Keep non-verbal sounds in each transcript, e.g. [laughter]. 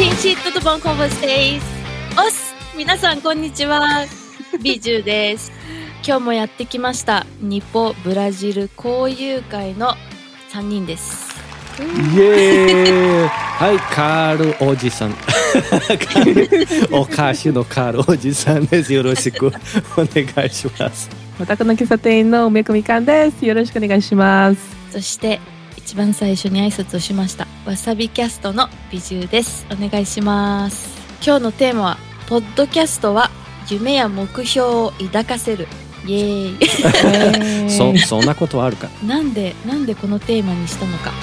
gente, tudo bom com vocês? Os! 皆さん、こんにちは。[laughs] ビジュです。今日もやってきました。日本、ブラジル交友会の3人です。イエーイはい、カールおじさん。[laughs] お菓子のカールおじさんです。よろしくお願いします。お宅の喫茶店の梅子みかんです。よろしくお願いします。そして、一番最初に挨拶をしました。わさびキャストのビジュです。お願いします。今日のテーマは、ポッドキャストは夢や目標を抱かせる。イエーイ。[laughs] そ [laughs] そんなことはあるか。なんで、なんでこのテーマにしたのか。[laughs]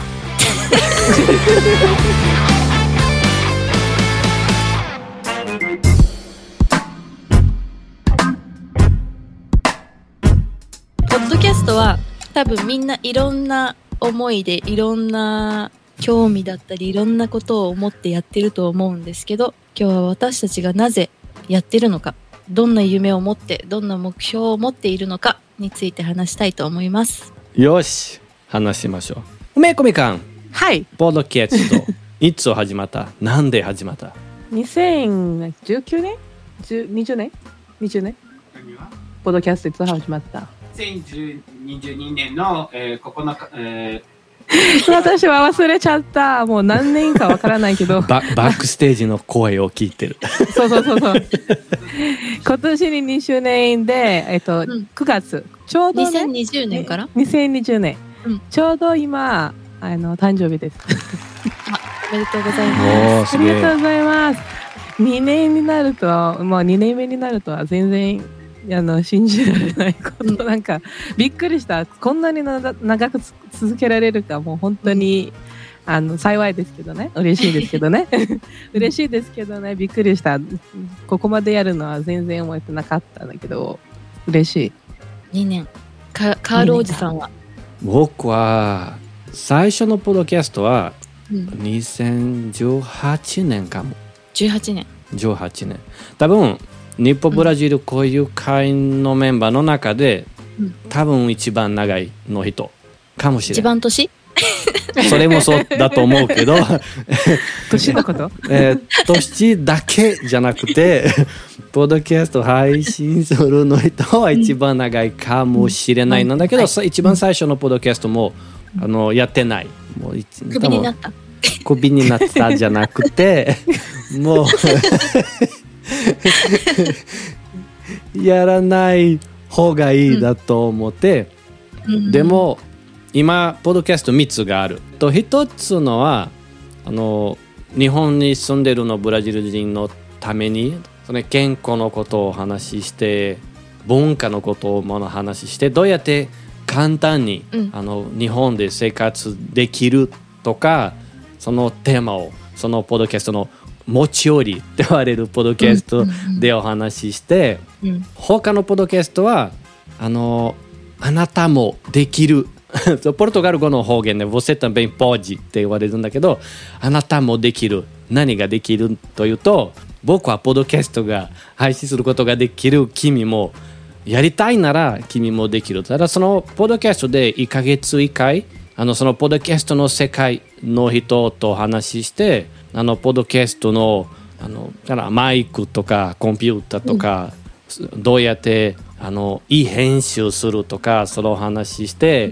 ポッドキャストは多分みんないろんな思いでいろんな興味だったりいろんなことを思ってやってると思うんですけど今日は私たちがなぜやってるのかどんな夢を持ってどんな目標を持っているのかについて話したいと思います。よし、話しましょう。梅子みかん、はい。ポッドキャスト、[laughs] いつ始まった？なんで始まった2019年 ?10 ?20 年 ?20 年？ポッドキャストいつ始まった？2022年の、えー、9日、え私は忘れちゃった。もう何年かわからないけど。[laughs] ババックステージの声を聞いてる。そうそうそうそう。今年に2周年で、えっと、ん9月。ちょうど、ね、2020年から？2020年、うんちょうど今、あの、誕生日です。おめでとうございます。あ。りがとうございます。2年になると、もう2年目になるとは全然あの信じられないこと、なんかびっくりした。こんなにな長くつ続けられるか、もう本当に、あの幸いですけどね、嬉しいですけどね、[laughs] 嬉しいですけどね、びっくりした。ここまでやるのは全然思ってなかったんだけど、嬉しい。2年。かカールおじさんは、僕は最初のポッドキャストはうん、2018年かも。18年。18年。多分日本ブラジルこういう会のメンバーの中で、うん。多分一番長いの人かもしれ一ない。番年？[laughs] それもそうだと思うけど、[laughs] 年のこと？[laughs] えー年だけじゃなくてポッドキャスト配信するの人は一番長いかもしれないのだけど、はいさ一番最初のポッドキャストも、あのやってない。もうクビになった。クビになったじゃなくてもうやらない方がいいだと思って、でも今ポッドキャスト3つがある。と1つのはあの日本に住んでるのブラジル人のためにその健康のことをお話しして文化のことをもの話してどうやって簡単に、うん。あの日本で生活できるとかそのテーマをそのポッドキャストの持ち寄りって言われるポッドキャストでお話しして、うん。他のポッドキャストはあのあなたもできる。[laughs] ポルトガル語の方言で「você também pode」って言われるんだけどあなたもできる。何ができるというと僕はポッドキャストが配信することができる君もやりたいなら君もできる。ただそのポッドキャストで1ヶ月1回あのそのポッドキャストの世界の人と話してあのポッドキャストのあのだからマイクとかコンピューターとか、どうやってあのいい編集するとかその話して、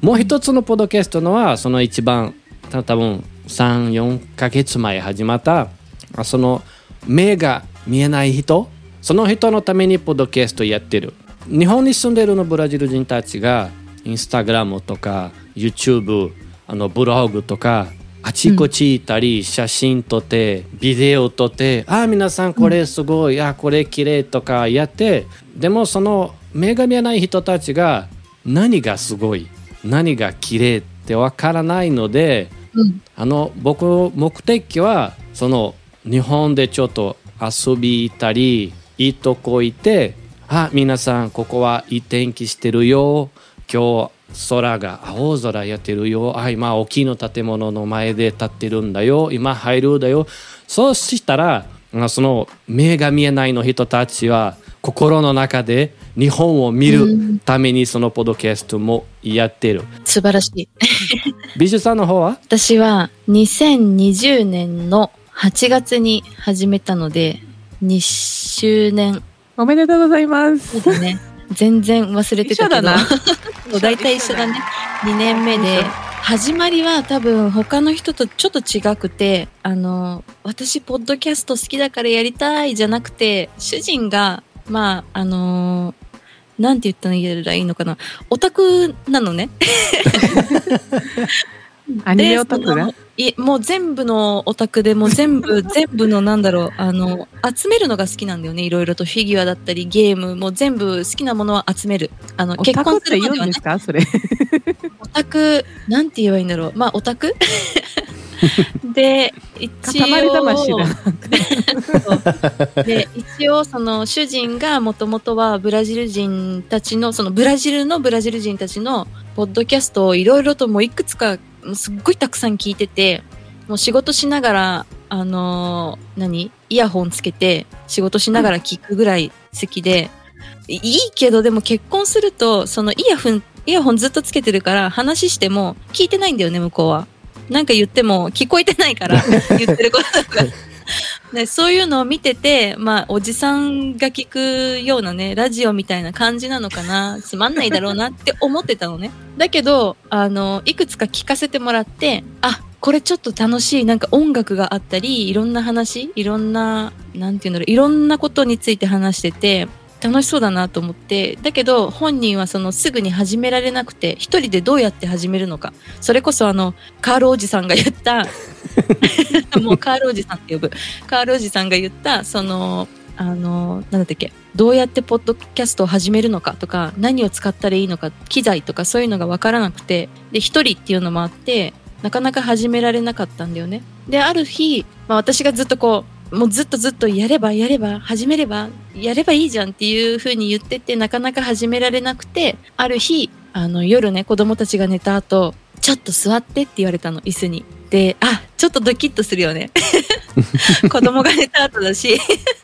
もう一つのポッドキャストのはその一番た多分34ヶ月前始まったあその目が見えない人その人のためにポッドキャストやってる。日本に住んでるのブラジル人たちがインスタグラムとか YouTube あのブログとかあちこち行ったり、写真撮ってビデオ撮ってあ皆さんこれすごい、あこれ綺麗とかやってでもその目が見えない人たちが何がすごい何が綺麗ってわからないので、うん。あの僕の目的はその日本でちょっと遊び行ったりいいとこ行ってあ皆さんここはいい天気してるよ今日空が青空やってるよ。あ今大きいの建物の前で立ってるんだよ。今入るだよ。そうしたらあその目が見えないの人たちは心の中で日本を見るためにそのポッドキャストもやってる。素晴らしい。美術さんの方は？私は2020年の8月に始めたので、2周年。おめでとうございます。だね。全然忘れてたけど。[laughs] 大体一緒だね。2年目で。始まりは多分他の人とちょっと違くて、あの、私、ポッドキャスト好きだからやりたいじゃなくて、主人が、まあ、あのなんて言ったらいいのかな。オタクなのね。[laughs] アニメオタクが？いもう全部のオタクでもう全部 [laughs] 全部のなんだろうあの集めるのが好きなんだよねいろいろと。フィギュアだったりゲームもう全部好きなものは集める。あのオ結婚するまではね。言うんですか？それ。[laughs] オタクなんて言えばいいんだろう。まあオタク？[laughs] で一応。で一応その主人がもともとはブラジル人たちのそのブラジルのブラジル人たちのポッドキャストをいろいろともういくつかすっごいたくさん聞いててもう仕事しながらあのー何？イヤホンつけて仕事しながら聞くぐらい好きで、いいいけどでも結婚するとそのイヤホンイヤホンずっとつけてるから話しても聞いてないんだよね向こうは。なんか言っても聞こえてないから [laughs] 言ってることが。でそういうのを見てて、まあ、おじさんが聞くようなね、ラジオみたいな感じなのかな、つまんないだろうなって思ってたのね。[laughs] だけど、あの、いくつか聞かせてもらって、あ、これちょっと楽しい、なんか音楽があったり、いろんな話、いろんな、なんていうんだろう、いろんなことについて話してて、楽しそうだなと思って、だけど本人はそのすぐに始められなくて、一人でどうやって始めるのか。それこそあの、カールおじさんが言った、[laughs] もうカールおじさんって呼ぶ。カールおじさんが言った、その、あの、なんだっっけ、どうやってポッドキャストを始めるのかとか、何を使ったらいいのか、機材とかそういうのがわからなくて、で、一人っていうのもあって、なかなか始められなかったんだよね。で、ある日、まあ私がずっとこう、もうずっとずっとやればやれば、始めれば、やればいいじゃんっていう風に言ってて、なかなか始められなくて、ある日、あの夜ね、子供たちが寝た後、ちょっと座ってって言われたの、椅子に。で、あ、ちょっとドキッとするよね。[laughs] 子供が寝た後だし、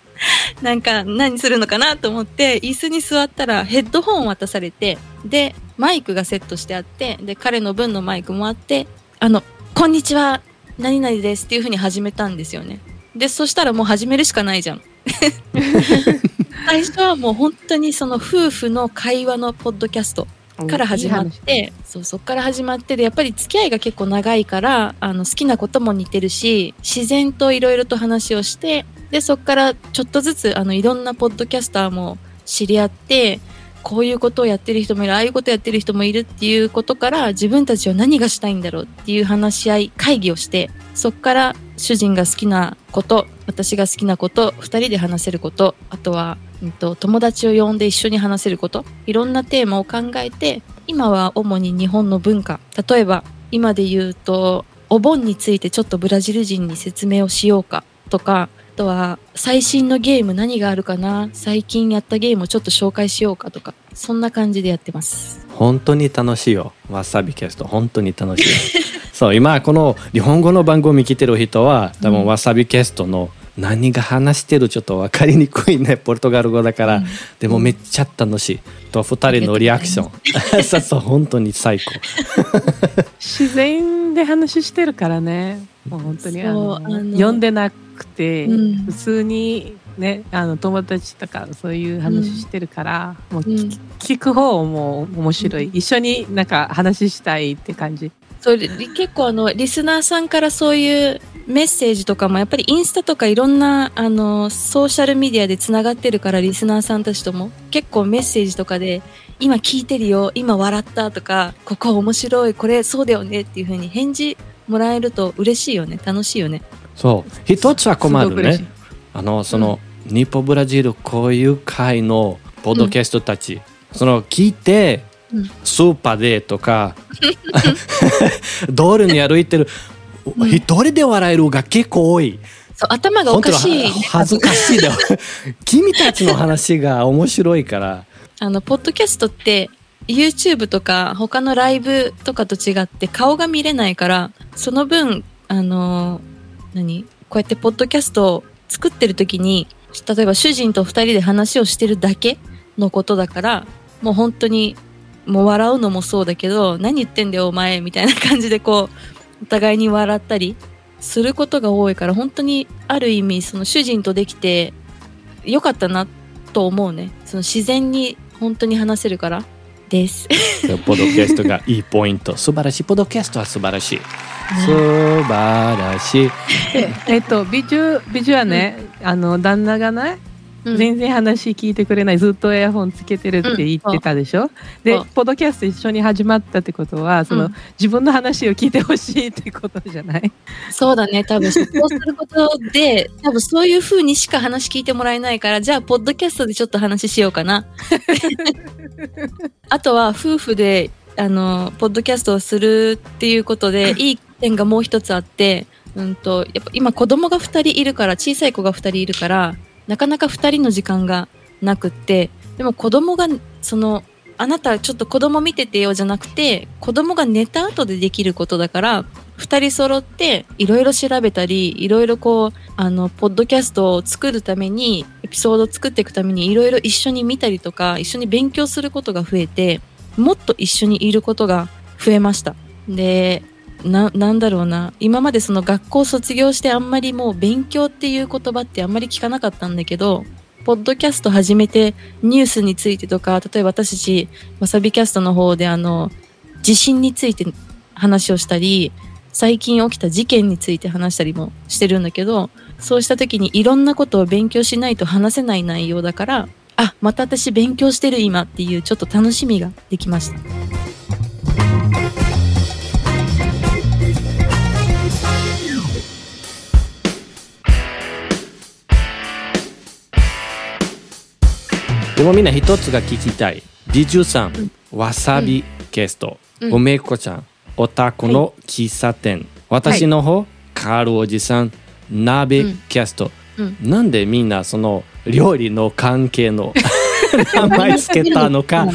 [laughs] なんか何するのかなと思って、椅子に座ったらヘッドホン渡されて、で、マイクがセットしてあって、で、彼の分のマイクもあって、あの、こんにちは、何々ですっていう風に始めたんですよね。で、そしたらもう始めるしかないじゃん。[laughs] 最初はもう本当にその夫婦の会話のポッドキャストから始まって、そう、そっから始まってで、やっぱり付き合いが結構長いから、あの、好きなことも似てるし、自然といろいろと話をして、で、そっからちょっとずつ、あの、いろんなポッドキャスターも知り合って、こういうことをやってる人もいる、ああいうことやってる人もいるっていうことから、自分たちは何がしたいんだろうっていう話し合い、会議をして、そっから主人が好きなこと、私が好きなこと、二人で話せること、あとは、うんと、友達を呼んで一緒に話せること、いろんなテーマを考えて、今は主に日本の文化、例えば今で言うと、お盆についてちょっとブラジル人に説明をしようかとか、あとは最新のゲーム何があるかな最近やったゲームをちょっと紹介しようかとか、そんな感じでやってます。本当に楽しいよ。わさびキャスト本当に楽しいよ [laughs] そう今この日本語の番組聞いてる人は多分わさびキャストの何が話してるちょっと分かりにくいね [laughs] ポルトガル語だから、でもめっちゃ楽しい。と二人のリアクション。[laughs] そうそう本当に最高。[laughs] 自然で話してるからね。もう本当にあのそうあの呼んでなくて、うん。普通にねあの友達とかそういう話してるから、もううん聞聞く方も面白い、うん。一緒になんか話したいって感じ。それ結構あのリスナーさんからそういうメッセージとかもやっぱりインスタとかいろんなあのソーシャルメディアでつながってるからリスナーさんたちとも結構メッセージとかで今聞いてるよ今笑ったとかここ面白いこれそうだよねっていう風に返事もらえると嬉しいよね楽しいよね。そう。一つは困るね。あのその、日本ブラジルこういう会のポッドキャストたち、その聞いて、うんスーパーでとか道路に歩いてるうん。一人で笑えるが結構多い。頭がおかしい、恥ずかしいだよ [laughs] 君たちの話が面白いから。あの、ポッドキャストって、YouTube とか他のライブとかと違って顔が見れないから、その分、あの、何こうやってポッドキャストを作ってる時に、例えば主人と二人で話をしてるだけのことだから、もう本当に、もう笑うのもそうだけど、何言ってんだよお前みたいな感じでこう、お互いに笑ったりすることが多いから本当にある意味その主人とできてよかったなと思うね。その自然に本当に話せるからです。[laughs] ポッドキャストがいいポイント。素晴らしい。ポッドキャストは素晴らしい。素晴らしい。えっと美女美女はね、あの旦那がねうん全然話聞いてくれない。ずっとエアフォンつけてるって言ってたでしょ、でそう。ポッドキャスト一緒に始まったってことはその、うん自分の話を聞いてほしいってことじゃない？そうだね。多分そうすることで [laughs] 多分そういう風にしか話聞いてもらえないからじゃあポッドキャストでちょっと話しようかな。[laughs] あとは夫婦であのポッドキャストをするっていうことで [laughs] いい点がもう一つあって、うん、とやっぱ今子供が2人いるから小さい子が2人いるからなかなか2人の時間がなくってでも子供がそのあなたちょっと子供見ててよじゃなくて子供が寝た後でできることだから2人揃っていろいろ調べたりいろいろこうあのポッドキャストを作るためにエピソードを作っていくためにいろいろ一緒に見たりとか一緒に勉強することが増えてもっと一緒にいることが増えました。でななんだろうな。今までその学校卒業してあんまりもう勉強っていう言葉ってあんまり聞かなかったんだけどポッドキャスト始めてニュースについてとか例えば私たちわさびキャストの方であの地震について話をしたり最近起きた事件について話したりもしてるんだけどそうした時にいろんなことを勉強しないと話せない内容だからあまた私勉強してる今っていうちょっと楽しみができました。でもみんな一つが聞きたい。美術さん、わさびゲスト、うん。梅子ちゃんおたこの喫茶店、私の方、カールおじさん鍋キャスト、うん。なんでみんなその料理の関係の [laughs] 名前つけたのか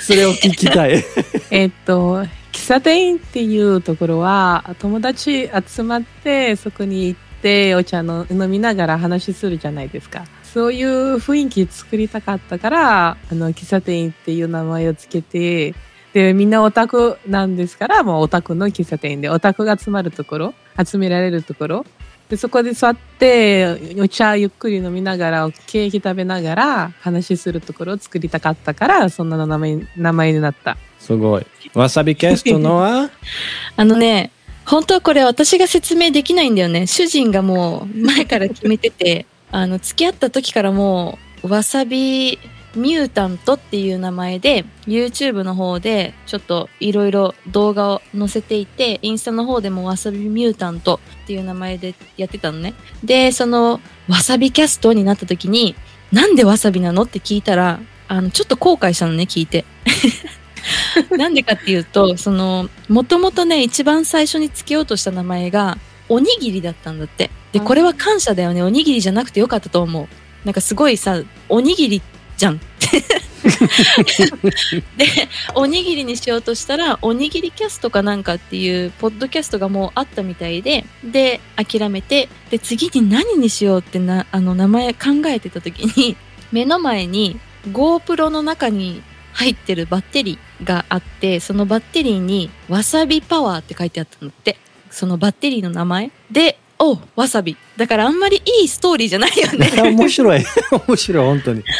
それを聞きたい。[laughs] えっと喫茶店っていうところは友達集まってそこに行ってお茶の飲みながら話するじゃないですかそういう雰囲気作りたかったからあの喫茶店っていう名前をつけてでみんなオタクなんですからもうオタクの喫茶店でオタクが集まるところ集められるところ。でそこで座ってお茶ゆっくり飲みながらケーキ食べながら話するところを作りたかったからそんな名前名前になった。すごい。わさびキャストのは？[laughs] あのね本当はこれ私が説明できないんだよね。主人がもう前から決めててあの付き合った時からもうわさびミュータントっていう名前で YouTube の方でちょっといろいろ動画を載せていてインスタの方でもわさびミュータントっていう名前でやってたのね。でそのわさびキャストになった時になんでわさびなのって聞いたらあのちょっと後悔したのね聞いて。[laughs] なんでかっていうとそのもともとね一番最初につけようとした名前がおにぎりだったんだって。でこれは感謝だよね。おにぎりじゃなくてよかったと思う。なんかすごいさおにぎりじゃん。[laughs] でおにぎりにしようとしたらおにぎりキャストかなんかっていうポッドキャストがもうあったみたいでで諦めてで次に何にしようってなあの名前考えてた時に目の前に GoPro の中に入ってるバッテリーがあってそのバッテリーに「わさびパワー」って書いてあったんだって。そのバッテリーの名前。で「おわさび」だからあんまりいいストーリーじゃないよね。[laughs] 面白い。面白い本当に。[laughs]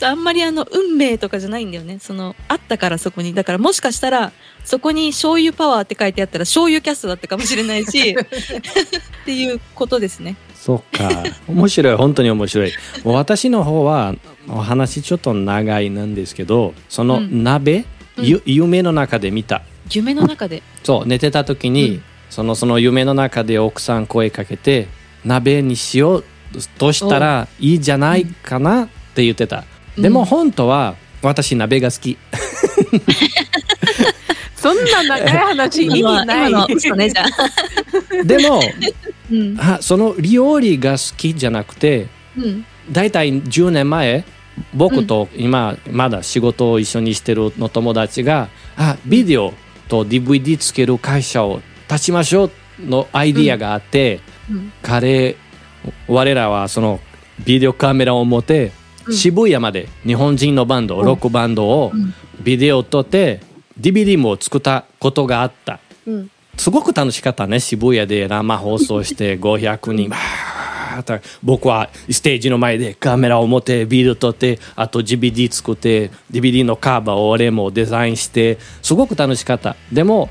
あんまりあの運命とかじゃないんだよね。そのあったからそこに。だからもしかしたらそこに醤油パワーって書いてあったら醤油キャストだったかもしれないし [laughs] っていうことですね。そっか。面白い。本当に面白い。私の方はお話ちょっと長いなんですけどそのうん。鍋、うん。ゆ夢の中で見た。夢の中で。そう寝てた時に、うんそのその夢の中で奥さん声かけて鍋にしようとしたらいいじゃないかなって言ってた、でも本当は私鍋が好き。[laughs] そんな長い話意味ない。今のは嘘ねじゃあ、[laughs] でもうん。あその料理が好きじゃなくてうん。大体10年前僕と今まだ仕事を一緒にしてるの友達があビデオと DVD つける会社を立ちましょうのアイディアがあって、うん。彼我らはそのビデオカメラを持って、うん。渋谷まで日本人のバンド、うんロックバンドをうん。ビデオ撮って DVD も作ったことがあった。うん。すごく楽しかったね渋谷で生放送して [laughs] 500人僕はステージの前でカメラを持ってビール取ってあと DVD 作って DVD のカバーを俺もデザインしてすごく楽しかった。でも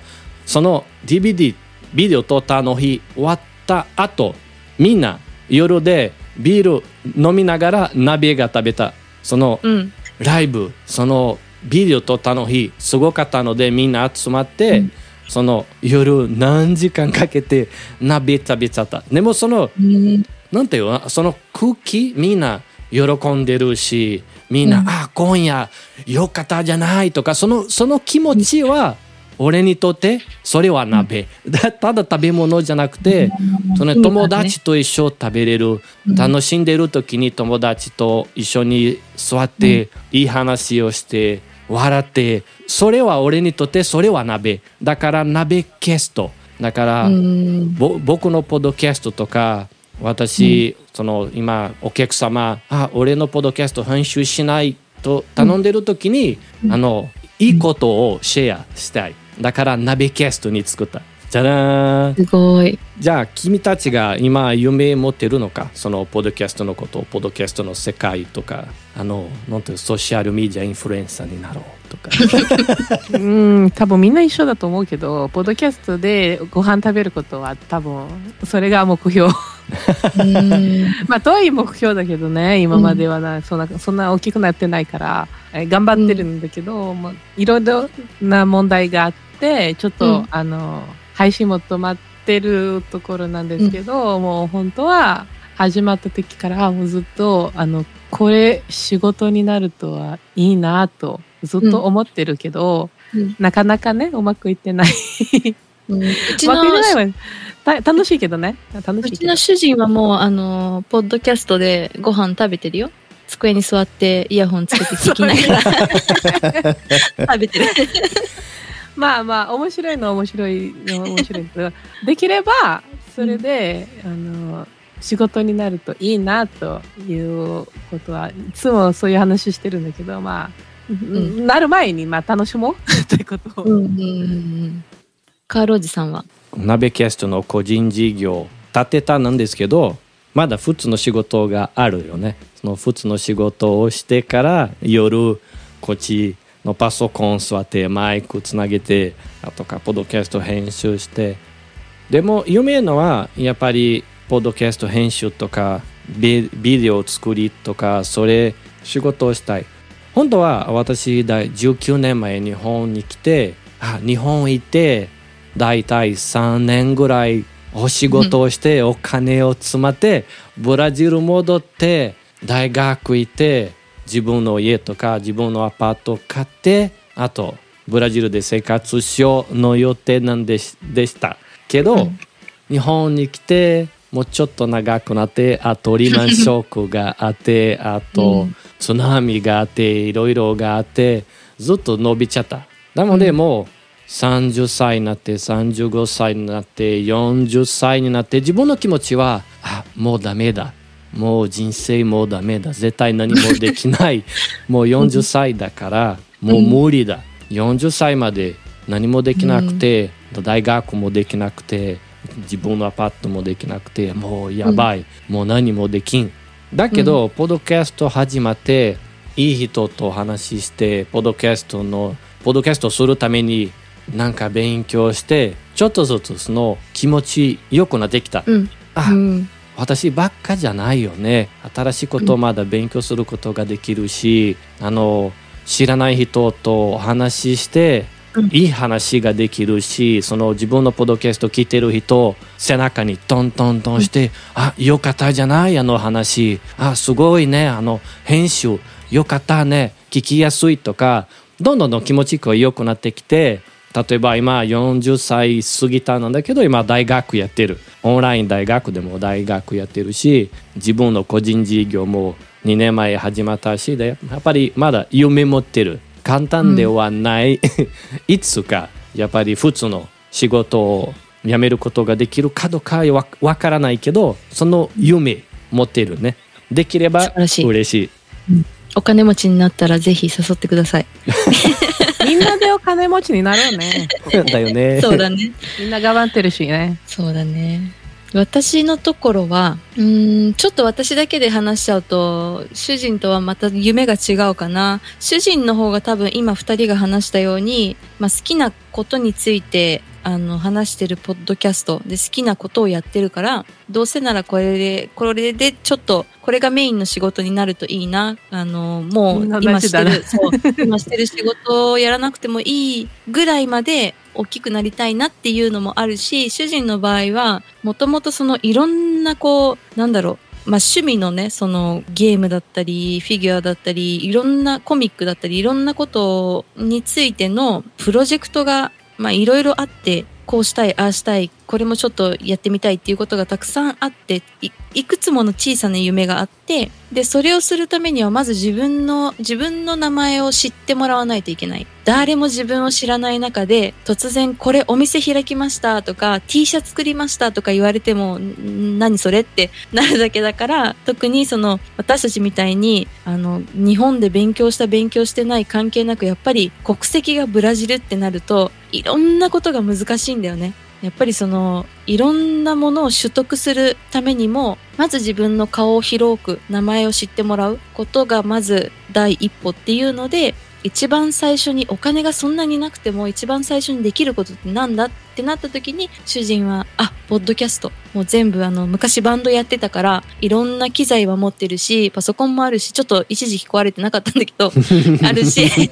その DVD ビデオ撮ったあの日終わった後みんな夜でビール飲みながら鍋が食べた。そのうん。ライブそのビデオ撮ったの日すごかったのでみんな集まって、その夜何時間かけて鍋食べちゃった。でもそのうん。なんていうの？その空気みんな喜んでるしみんな、うん。あ今夜よかったじゃないとかそのその気持ちは俺にとってそれは鍋、だただ食べ物じゃなくて、その友達と一緒食べれる、楽しんでる時に友達と一緒に座って、いい話をして笑ってそれは俺にとってそれは鍋。だから鍋キャスト。だから、僕のポッドキャストとか私、その今お客様あ俺のポッドキャスト編集しないと頼んでる時に、あのいいことをシェアしたいだから鍋キャストに作った。じゃらーん。すごい。じゃあ君たちが今夢持ってるのか？そのポッドキャストのことポッドキャストの世界とか。あのなんていうソーシャルメディアインフルエンサーになろうとか。うん多分みんな一緒だと思うけどポッドキャストでご飯食べることは多分それが目標。うん。[laughs] まあ遠い目標だけどね今まではな、そんなそんな大きくなってないからえ頑張ってるんだけど、もういろいろな問題があってちょっと、うん。あの配信も止まってるところなんですけど、もう本当は始まった時からもうずっとあのこれ仕事になるとはいいなとずっと思ってるけど、うん。なかなかねうまくいってない。うん。[laughs] うちの楽しいけどね。楽しいけど。うちの。主人はもうあのポッドキャストでご飯食べてるよ。机に座ってイヤホンつけて聞きながら。[laughs] 食べてるまあまあ面白いのは面白いのは面白いけどできればそれで、あの仕事になるといいなということはいつもそういう話してるんだけどまあ、ん。なる前にまあ楽しもう。[laughs] ということを、うんうんうんうん。カールおじさんは？鍋キャストの個人事業立てたなんですけどまだ普通の仕事があるよね。その普通の仕事をしてから夜こっちのパソコン座ってマイクつなげてあとかポッドキャスト編集して。でも夢のはやっぱりポッドキャスト編集とかビデオ作りとかそれ仕事をしたい。本当は私19年前日本に来てあ日本行ってだいたい3年ぐらいお仕事をしてお金を積まってブラジル戻って大学行って自分の家とか自分のアパート買ってあとブラジルで生活しようの予定なんでしでした。けど、うん。日本に来てもうちょっと長くなってあとリーマンショックがあってあと、うん。津波があっていろいろがあってずっと伸びちゃった。なので、うん。もう30歳になって35歳になって40歳になって自分の気持ちはあもうダメだもう人生もうダメだ。絶対何もできない。[laughs] もう40歳だからもう無理だ。40歳まで何もできなくて、大学もできなくて自分のアパートもできなくてもうやばい、もう何もできん。だけど、ポッドキャスト始まっていい人と話してポッドキャストのポッドキャストするためになんか勉強してちょっとずつその気持ち良くなってきた、うん。あ、うん私ばっかじゃないよね。新しいことをまだ勉強することができるし、あの知らない人とお話しして、うん。いい話ができるしその自分のポッドキャスト聞いてる人背中にトントントンして「あよかったじゃないあの話。あすごいねあの編集よかったね聞きやすい」とかどんどんどん気持ちが良くなってきて例えば今40歳過ぎたなんだけど今大学やってる。オンライン大学でも大学やってるし自分の個人事業も2年前始まったしでやっぱりまだ夢持ってる。簡単ではない、いつかやっぱり普通の仕事を辞めることができるかどうかわわからないけどその夢持ってるね。できれば素晴らしい。嬉しい。お金持ちになったらぜひ誘ってください [laughs] みんなでお金持ちになろうね。[laughs] だよね。そうだね。みんな頑張ってるしね。そうだね。私のところは、うーん、ちょっと私だけで話しちゃうと、主人とはまた夢が違うかな。主人の方が多分今二人が話したように、まあ、好きなことについて、あの、話してるポッドキャストで好きなことをやってるから、どうせならこれで、これでちょっと、これがメインの仕事になるといいな。あの、もう今してる、そう、今してる仕事をやらなくてもいいぐらいまで大きくなりたいなっていうのもあるし、主人の場合は、もともとそのいろんなこう、なんだろう、まあ趣味のね、そのゲームだったり、フィギュアだったり、いろんなコミックだったり、いろんなことについてのプロジェクトが、まあいろいろあって、こうしたい、ああしたい、これもちょっとやってみたいっていうことがたくさんあって、いくつもの小さな夢があって、で、それをするためにはまず自分の、自分の名前を知ってもらわないといけない。誰も自分を知らない中で、突然これお店開きましたとか、T シャツ作りましたとか言われても、何それってなるだけだから、特にその、私たちみたいに、あの、日本で勉強した勉強してない関係なく、やっぱり国籍がブラジルってなると、いろんなことが難しいんだよね。やっぱりそのいろんなものを取得するためにもまず自分の顔を広く名前を知ってもらうことがまず第一歩っていうので一番最初にお金がそんなになくても一番最初にできることってなんだってなった時に主人はあポッドキャスト。もう全部あの昔バンドやってたからいろんな機材は持ってるしパソコンもあるしちょっと一時期壊れてなかったんだけど [laughs] あるし。[laughs]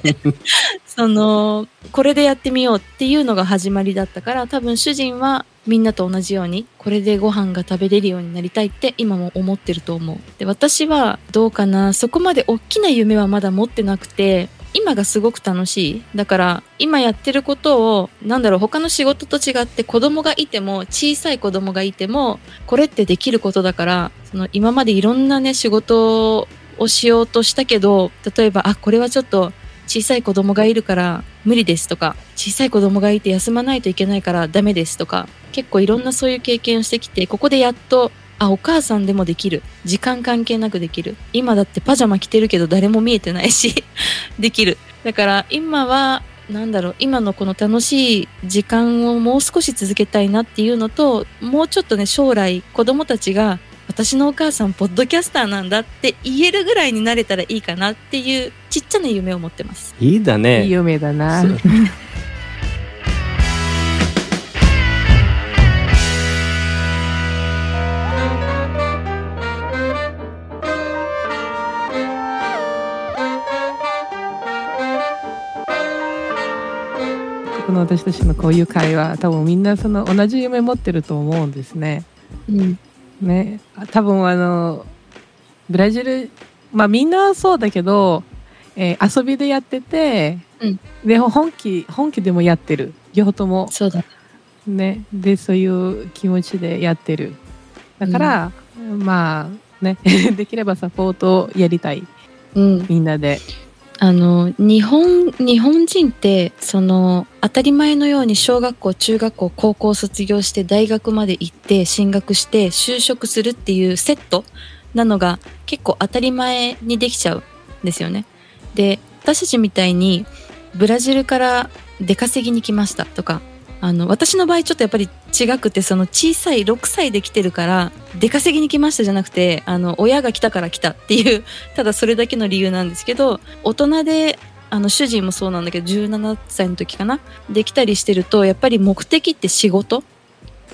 そのこれでやってみようっていうのが始まりだったから多分主人はみんなと同じようにこれでご飯が食べれるようになりたいって今も思ってると思う。で私はどうかな。そこまで大きな夢はまだ持ってなくて今がすごく楽しい。だから今やってることをなんだろう他の仕事と違って子供がいても小さい子供がいてもこれってできることだからその今までいろんなね仕事をしようとしたけど例えばあこれはちょっと小さい子供がいるから無理ですとか小さい子供がいて休まないといけないからダメですとか結構いろんなそういう経験をしてきてここでやっとあお母さんでもできる時間関係なくできる今だってパジャマ着てるけど誰も見えてないし [laughs] できるだから今はなんだろう今のこの楽しい時間をもう少し続けたいなっていうのともうちょっとね将来子供たちが私のお母さんポッドキャスターなんだって言えるぐらいになれたらいいかなっていうちっちゃな夢を持ってます。いいだね。いい夢だな。私たちのこういう会話、多分みんなその同じ夢持ってると思うんですね。うん、ね、多分あのブラジル、まあみんなそうだけど、えー遊びでやってて、うん。で本気本気でもやってる。両方とも。そうだ。ね。でそういう気持ちでやってる。だから、まあね。[laughs] できればサポートをやりたい。うん。みんなであの、日本、日本人って、その、当たり前のように小学校、中学校、高校卒業して大学まで行って進学して就職するっていうセットなのが結構当たり前にできちゃうんですよね。で、私たちみたいにブラジルから出稼ぎに来ましたとか、あの、私の場合ちょっとやっぱり違くて、その小さい6歳で来てるから、出稼ぎに来ましたじゃなくて、あの、親が来たから来たっていう、[laughs] ただそれだけの理由なんですけど、大人で、あの、主人もそうなんだけど、17歳の時かなできたりしてると、やっぱり目的って仕事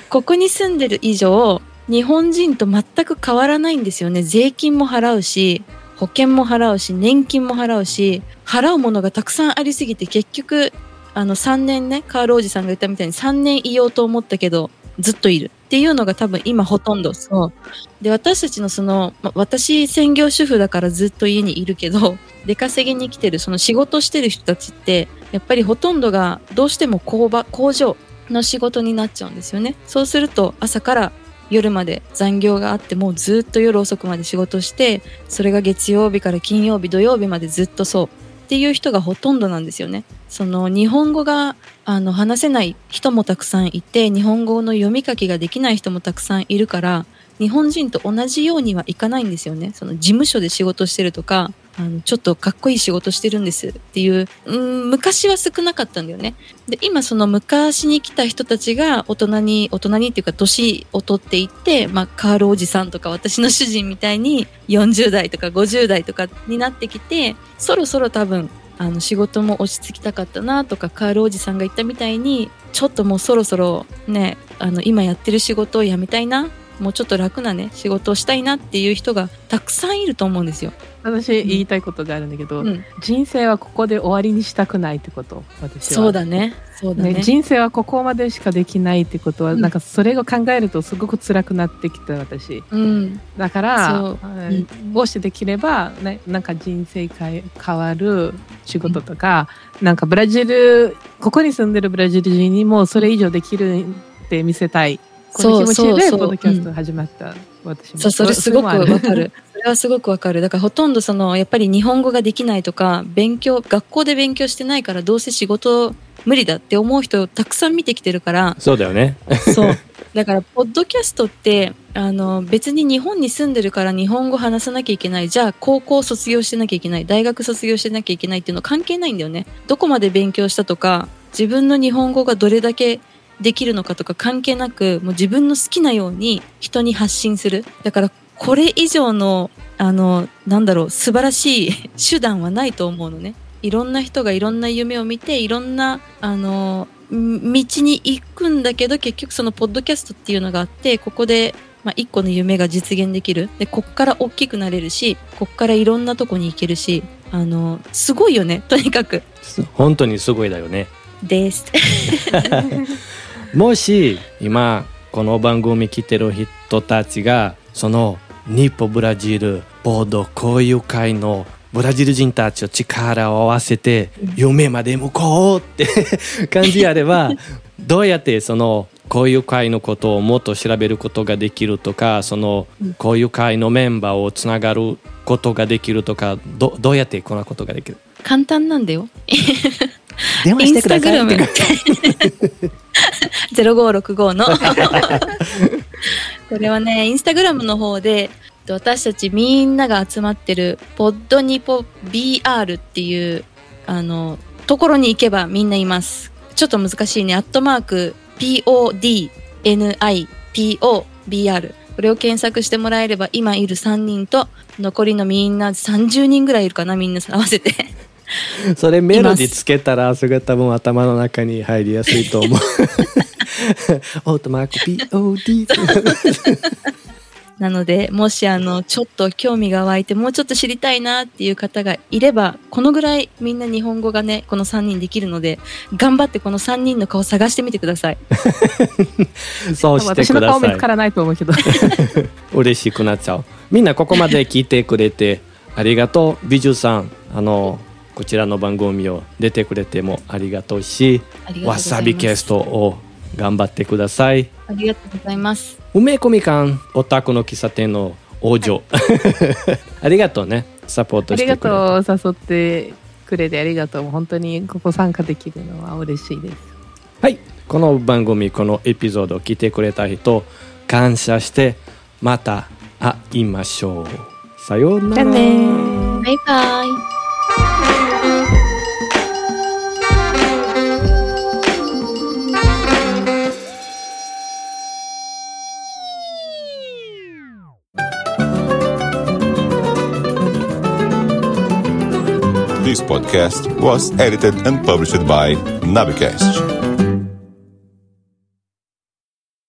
ここに住んでる以上、日本人と全く変わらないんですよね。税金も払うし、保険も払うし、年金も払うし、払うものがたくさんありすぎて、結局、あの3年ね、カールおじさんが言ったみたいに3年いようと思ったけど、ずっといるっていうのが多分今ほとんどそう。で、私たちのその、ま私専業主婦だからずっと家にいるけど、[laughs] 出稼ぎに来てる、その仕事してる人たちって、やっぱりほとんどがどうしても工場、工場の仕事になっちゃうんですよね。そうすると朝から夜まで残業があってもうずっと夜遅くまで仕事してそれが月曜日から金曜日土曜日までずっとそうっていう人がほとんどなんですよね。その日本語があの話せない人もたくさんいて日本語の読み書きができない人もたくさんいるから日本人と同じようにはいかないんですよね。その事務所で仕事してるとかあのちょっとかっこいい仕事してるんですっていううん昔は少なかったんだよね。で今その昔に来た人たちが大人に大人にっていうか年を取っていって、まあ、カールおじさんとか私の主人みたいに40代とか50代とかになってきてそろそろ多分あの仕事も落ち着きたかったなとかカールおじさんが言ったみたいにちょっともうそろそろねあの今やってる仕事を辞めたいなもうちょっと楽なね仕事をしたいなっていう人がたくさんいると思うんですよ。私言いたいことがあるんだけど、うん、人生はここで終わりにしたくないってこと私はそうだね。そうだね。ね、人生はここまでしかできないってことは、うん。なんかそれを考えるとすごく辛くなってきた私。うん。だからそう。うん。もしできれば、ね、なんか人生変え変わる仕事とか、なんかブラジルここに住んでるブラジル人にもそれ以上できるって見せたいこの気持ちでそうそうそうポッドキャスト始まった、私も。そうそれすごくわかる。それはすごくわかる。だからほとんどそのやっぱり日本語ができないとか勉強学校で勉強してないからどうせ仕事無理だって思う人をたくさん見てきてるから。そうだよね。そう。だからポッドキャストってあの別に日本に住んでるから日本語話さなきゃいけない。じゃあ高校卒業してなきゃいけない。大学卒業してなきゃいけないっていうの関係ないんだよね。どこまで勉強したとか自分の日本語がどれだけできるのかとか関係なくもう自分の好きなように人に発信する。だからこれ以上のあのなんだろう素晴らしい [laughs] 手段はないと思うのね。いろんな人がいろんな夢を見ていろんなあのん道に行くんだけど結局そのポッドキャストっていうのがあってここで、まあ、一個の夢が実現できる。でこっから大きくなれるしこっからいろんなとこに行けるしあのすごいよね。とにかく。本当にすごいだよね。です [laughs] もし今この番組来てる人たちがその日本ブラジルボード交友会のブラジル人たちと力を合わせて夢まで向こうって [laughs] 感じあればどうやってその交友会のことをもっと調べることができるとかその交友会のメンバーをつながることができるとかどどうやってこんなことができる？簡単なんだよ。[laughs] 電インスタグラム [laughs] 0565の。これはねインスタグラムの方で私たちみんなが集まってるポッドニポ BR っていうあのところに行けばみんないます。ちょっと難しいね。アットマーク PODNIPOBR これを検索してもらえれば今いる3人と残りのみんな30人ぐらいいるかなみんな合わせて。[laughs] それメロディつけたらそれが多分頭の中に入りやすいと思う。[laughs] オートマーク POD [laughs] なのでもしあのちょっと興味が湧いてもうちょっと知りたいなっていう方がいればこのぐらいみんな日本語がねこの3人できるので頑張ってこの3人の顔探してみてください。[laughs] そうして私のください。顔見つからないと思うけど。嬉しくなっちゃう。みんなここまで聞いてくれてありがとう。美術さんあのこちらの番組を出てくれてもありがとうしわさびキャストを頑張ってください。ありがとうございます。梅子みかんオタクの喫茶店の王女。[laughs] ありがとうね。サポーありがトしてくれて。とう誘ってくれて。ありがとう。本当にここ参加できるのは嬉しいです。はい。この番組このエピソードを聞いてくれた人感謝してまた会いましょう。さようなら。バイバイ podcast was edited and published by Nabecast.